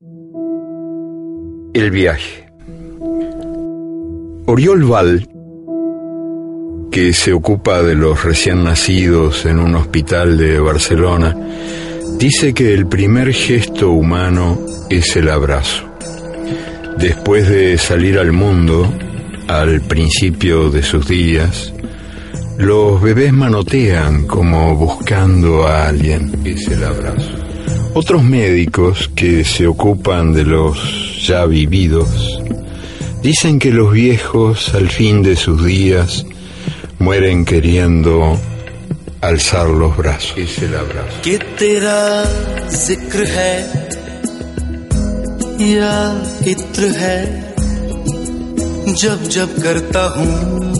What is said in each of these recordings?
El viaje. Oriol Val, que se ocupa de los recién nacidos en un hospital de Barcelona, dice que el primer gesto humano es el abrazo. Después de salir al mundo, al principio de sus días, los bebés manotean como buscando a alguien. Es el abrazo. Otros médicos que se ocupan de los ya vividos dicen que los viejos al fin de sus días mueren queriendo alzar los brazos. Es el abrazo. Que tera zikr hai ya itr hai jab jab karta hu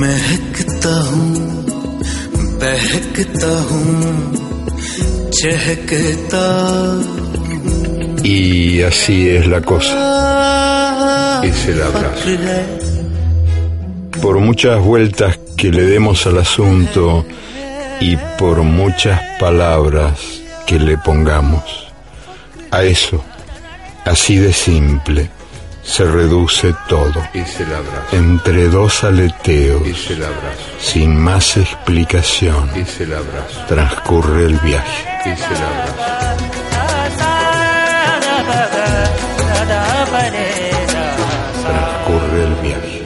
महकता हूँ बहकता हूँ Y así es la cosa. Es el abrazo. Por muchas vueltas que le demos al asunto y por muchas palabras que le pongamos, a eso, así de simple, se reduce todo. Es el abrazo. Entre dos aleteos. Es el abrazo. Sin más explicación. Es el abrazo. Transcurre el viaje. Transcurre el viaje.